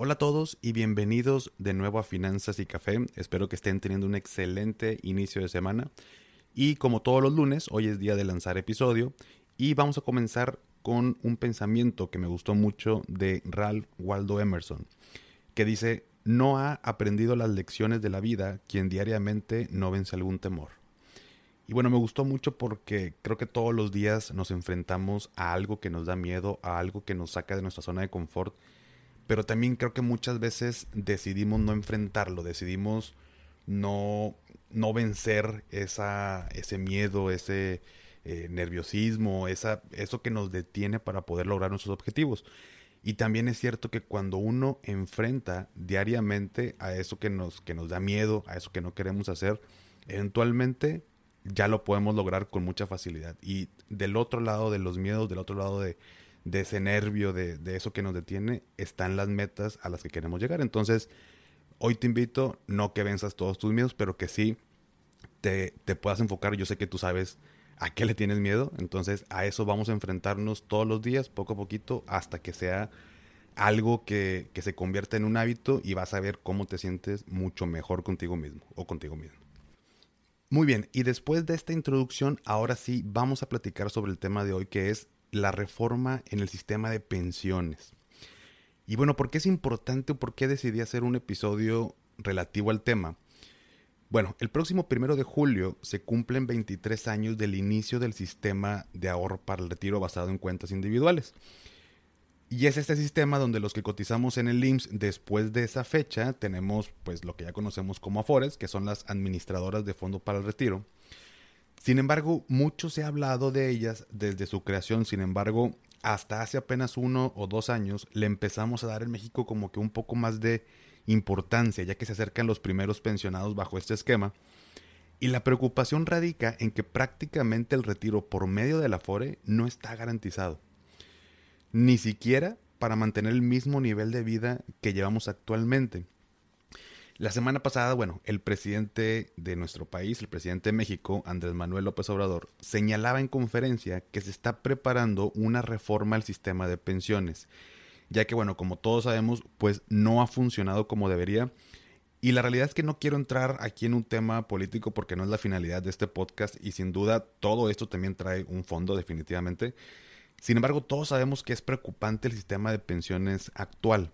Hola a todos y bienvenidos de nuevo a Finanzas y Café. Espero que estén teniendo un excelente inicio de semana. Y como todos los lunes, hoy es día de lanzar episodio y vamos a comenzar con un pensamiento que me gustó mucho de Ralph Waldo Emerson, que dice, no ha aprendido las lecciones de la vida quien diariamente no vence algún temor. Y bueno, me gustó mucho porque creo que todos los días nos enfrentamos a algo que nos da miedo, a algo que nos saca de nuestra zona de confort pero también creo que muchas veces decidimos no enfrentarlo, decidimos no, no vencer esa, ese miedo, ese eh, nerviosismo, esa, eso que nos detiene para poder lograr nuestros objetivos. Y también es cierto que cuando uno enfrenta diariamente a eso que nos, que nos da miedo, a eso que no queremos hacer, eventualmente ya lo podemos lograr con mucha facilidad. Y del otro lado de los miedos, del otro lado de, de ese nervio, de, eso que nos detiene, están las metas a las que queremos llegar. Entonces, hoy te invito, no que venzas todos tus miedos, pero que sí te, puedas enfocar. Yo sé que tú sabes a qué le tienes miedo, entonces a eso vamos a enfrentarnos todos los días, poco a poquito, hasta que sea algo que, que se convierta en un hábito y vas a ver cómo te sientes mucho mejor contigo mismo o contigo mismo. Muy bien, y después de esta introducción, ahora sí vamos a platicar sobre el tema de hoy que es la reforma en el sistema de pensiones. Y bueno, ¿por qué es importante o por qué decidí hacer un episodio relativo al tema? Bueno, el próximo primero de julio se cumplen 23 años del inicio del sistema de ahorro para el retiro basado en cuentas individuales. Y es este sistema donde los que cotizamos en el IMSS después de esa fecha tenemos pues lo que ya conocemos como Afores, que son las administradoras de fondo para el retiro sin embargo, mucho se ha hablado de ellas desde su creación. Sin embargo, hasta hace apenas uno o dos años le empezamos a dar en México como que un poco más de importancia, ya que se acercan los primeros pensionados bajo este esquema. Y la preocupación radica en que prácticamente el retiro por medio de la FORE no está garantizado. Ni siquiera para mantener el mismo nivel de vida que llevamos actualmente. La semana pasada, bueno, el presidente de nuestro país, el presidente de México, Andrés Manuel López Obrador, señalaba en conferencia que se está preparando una reforma al sistema de pensiones, ya que, bueno, como todos sabemos, pues no ha funcionado como debería. Y la realidad es que no quiero entrar aquí en un tema político porque no es la finalidad de este podcast y sin duda todo esto también trae un fondo definitivamente. Sin embargo, todos sabemos que es preocupante el sistema de pensiones actual.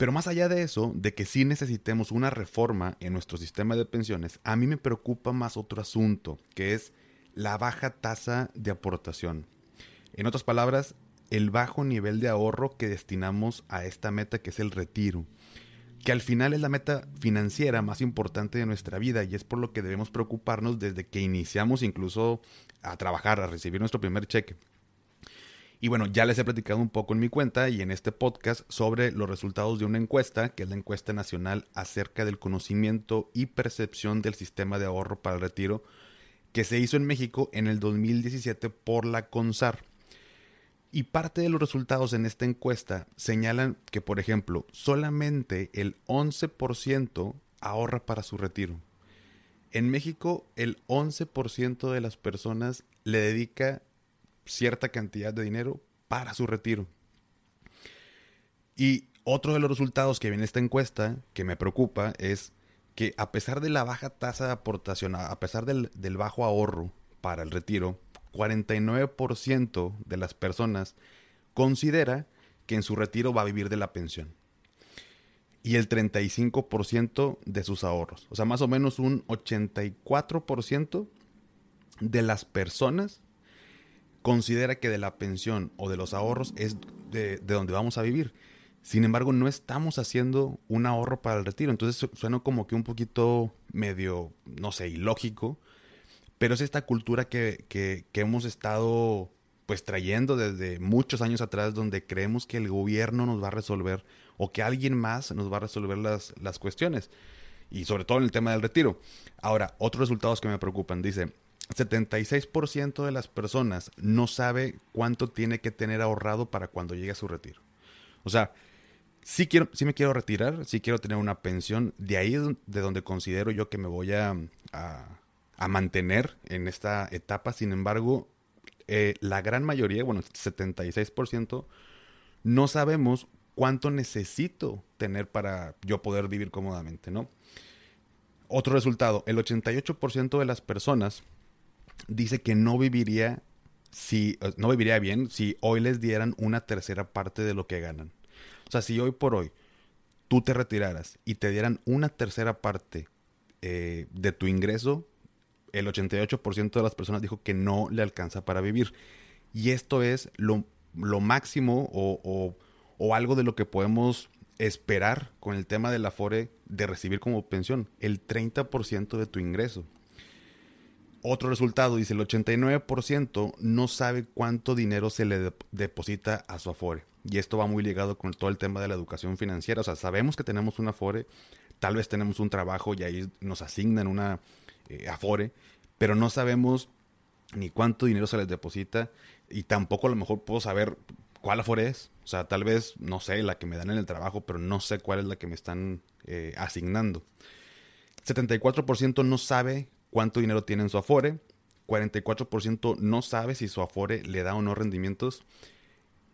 Pero más allá de eso, de que sí necesitemos una reforma en nuestro sistema de pensiones, a mí me preocupa más otro asunto, que es la baja tasa de aportación. En otras palabras, el bajo nivel de ahorro que destinamos a esta meta que es el retiro, que al final es la meta financiera más importante de nuestra vida y es por lo que debemos preocuparnos desde que iniciamos incluso a trabajar, a recibir nuestro primer cheque. Y bueno, ya les he platicado un poco en mi cuenta y en este podcast sobre los resultados de una encuesta, que es la encuesta nacional acerca del conocimiento y percepción del sistema de ahorro para el retiro, que se hizo en México en el 2017 por la CONSAR. Y parte de los resultados en esta encuesta señalan que, por ejemplo, solamente el 11% ahorra para su retiro. En México, el 11% de las personas le dedica cierta cantidad de dinero para su retiro. Y otro de los resultados que viene esta encuesta que me preocupa es que a pesar de la baja tasa de aportación, a pesar del, del bajo ahorro para el retiro, 49% de las personas considera que en su retiro va a vivir de la pensión. y el 35% de sus ahorros. O sea, más o menos un 84% de las personas considera que de la pensión o de los ahorros es de, donde vamos a vivir. Sin embargo, no estamos haciendo un ahorro para el retiro. Entonces suena como que un poquito medio, no sé, ilógico. Pero es esta cultura que, que, que hemos estado pues trayendo desde muchos años atrás donde creemos que el gobierno nos va a resolver o que alguien más nos va a resolver las, las cuestiones. Y sobre todo en el tema del retiro. Ahora, otros resultados que me preocupan. Dice, 76% de las personas no sabe cuánto tiene que tener ahorrado para cuando llegue a su retiro. O sea, sí, quiero, me quiero retirar, sí quiero tener una pensión. De ahí de donde considero yo que me voy a, a, mantener en esta etapa. Sin embargo, eh, la gran mayoría, bueno, 76%, no sabemos cuánto necesito tener para yo poder vivir cómodamente, ¿no? Otro resultado, el 88% de las personas dice que no viviría si no viviría bien si hoy les dieran una tercera parte de lo que ganan. O sea, si hoy por hoy tú te retiraras y te dieran una tercera parte eh, de tu ingreso, el 88% de las personas dijo que no le alcanza para vivir. Y esto es lo, máximo o, o, algo de lo que podemos esperar con el tema del Afore de recibir como pensión, el 30% de tu ingreso. Otro resultado, dice, el 89% no sabe cuánto dinero se le deposita a su Afore. Y esto va muy ligado con todo el tema de la educación financiera. O sea, sabemos que tenemos un Afore, tal vez tenemos un trabajo y ahí nos asignan una eh, Afore, pero no sabemos ni cuánto dinero se les deposita y tampoco a lo mejor puedo saber cuál Afore es. O sea, tal vez, no sé, la que me dan en el trabajo, pero no sé cuál es la que me están eh, asignando. 74% no sabe cuánto dinero tiene en su Afore. 44% no sabe si su Afore le da o no rendimientos.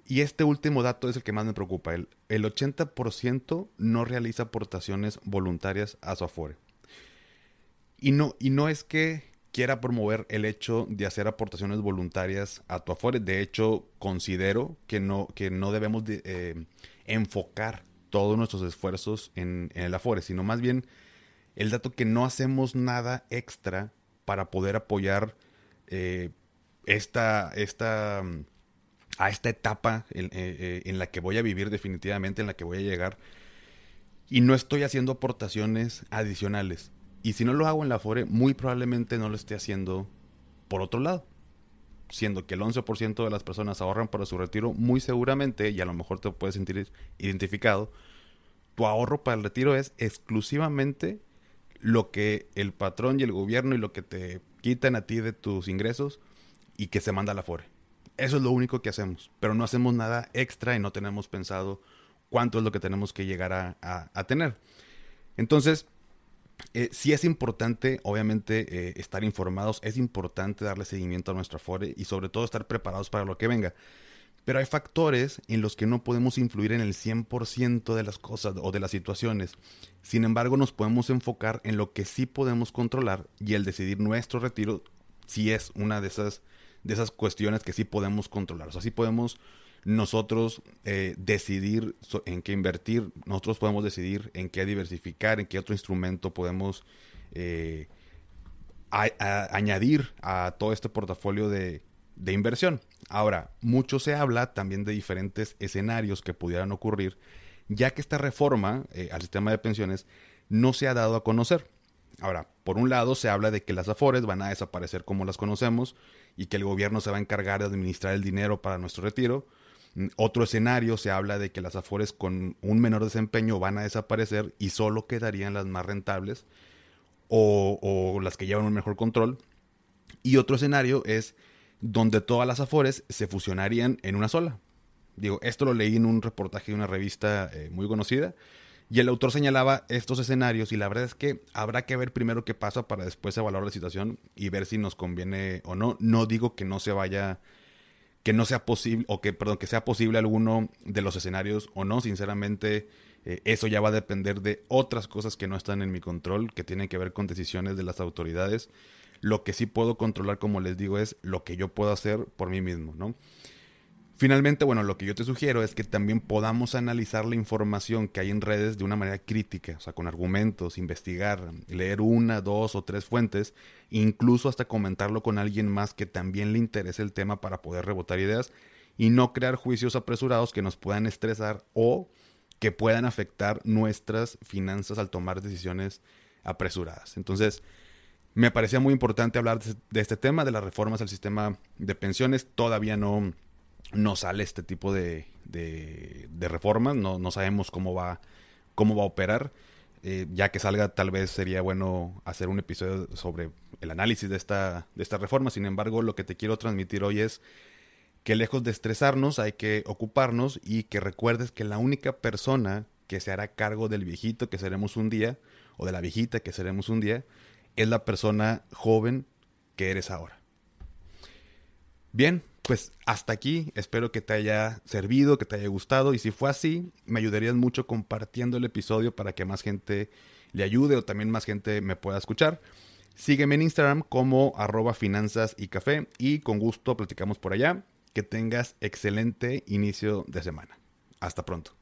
Y este último dato es el que más me preocupa. El, el 80% no realiza aportaciones voluntarias a su Afore. Y no, y no es que quiera promover el hecho de hacer aportaciones voluntarias a tu Afore. De hecho, considero que no, que no debemos de, eh, enfocar todos nuestros esfuerzos en, en el Afore, sino más bien el dato que no hacemos nada extra para poder apoyar eh, esta, esta, mm, a esta etapa en, eh, eh, en, la que voy a vivir definitivamente, en la que voy a llegar. Y no estoy haciendo aportaciones adicionales. Y si no lo hago en la FORE, muy probablemente no lo esté haciendo por otro lado. Siendo que el 11% de las personas ahorran para su retiro, muy seguramente, y a lo mejor te puedes sentir identificado, tu ahorro para el retiro es exclusivamente lo que el patrón y el gobierno y lo que te quitan a ti de tus ingresos y que se manda a la FORE. Eso es lo único que hacemos, pero no hacemos nada extra y no tenemos pensado cuánto es lo que tenemos que llegar a, tener. Entonces, eh, sí es importante, obviamente, eh, estar informados, es importante darle seguimiento a nuestra FORE y sobre todo estar preparados para lo que venga. Pero hay factores en los que no podemos influir en el 100% de las cosas o de las situaciones. Sin embargo, nos podemos enfocar en lo que sí podemos controlar y el decidir nuestro retiro si es una de esas, de esas cuestiones que sí podemos controlar. O sea, sí podemos nosotros eh, decidir en qué invertir, nosotros podemos decidir en qué diversificar, en qué otro instrumento podemos eh, añadir a todo este portafolio de, de inversión. Ahora, mucho se habla también de diferentes escenarios que pudieran ocurrir, ya que esta reforma eh, al sistema de pensiones no se ha dado a conocer. Ahora, por un lado se habla de que las afores van a desaparecer como las conocemos y que el gobierno se va a encargar de administrar el dinero para nuestro retiro. Mm, otro escenario se habla de que las afores con un menor desempeño van a desaparecer y solo quedarían las más rentables o, o las que llevan un mejor control. Y otro escenario es donde todas las Afores se fusionarían en una sola. Digo, esto lo leí en un reportaje de una revista eh, muy conocida y el autor señalaba estos escenarios y la verdad es que habrá que ver primero qué pasa para después evaluar la situación y ver si nos conviene o no. No digo que no se vaya, que no sea posible, o que, perdón, que sea posible alguno de los escenarios o no. Sinceramente, eh, eso ya va a depender de otras cosas que no están en mi control, que tienen que ver con decisiones de las autoridades. Lo que sí puedo controlar, como les digo, es lo que yo puedo hacer por mí mismo, ¿no? Finalmente, bueno, lo que yo te sugiero es que también podamos analizar la información que hay en redes de una manera crítica, o sea, con argumentos, investigar, leer una, dos o tres fuentes, incluso hasta comentarlo con alguien más que también le interese el tema para poder rebotar ideas y no crear juicios apresurados que nos puedan estresar o que puedan afectar nuestras finanzas al tomar decisiones apresuradas. Entonces, me parecía muy importante hablar de este tema, de las reformas al sistema de pensiones. Todavía no no sale este tipo de, de, reformas, no, no, sabemos cómo va, cómo va a operar. Eh, ya que salga, tal vez sería bueno hacer un episodio sobre el análisis de esta, de esta reforma. Sin embargo, lo que te quiero transmitir hoy es que lejos de estresarnos, hay que ocuparnos y que recuerdes que la única persona que se hará cargo del viejito que seremos un día, o de la viejita que seremos un día, es la persona joven que eres ahora. Bien, pues hasta aquí, espero que te haya servido, que te haya gustado y si fue así, me ayudarías mucho compartiendo el episodio para que más gente le ayude o también más gente me pueda escuchar. Sígueme en Instagram como arroba finanzas y café y con gusto platicamos por allá. Que tengas excelente inicio de semana. Hasta pronto.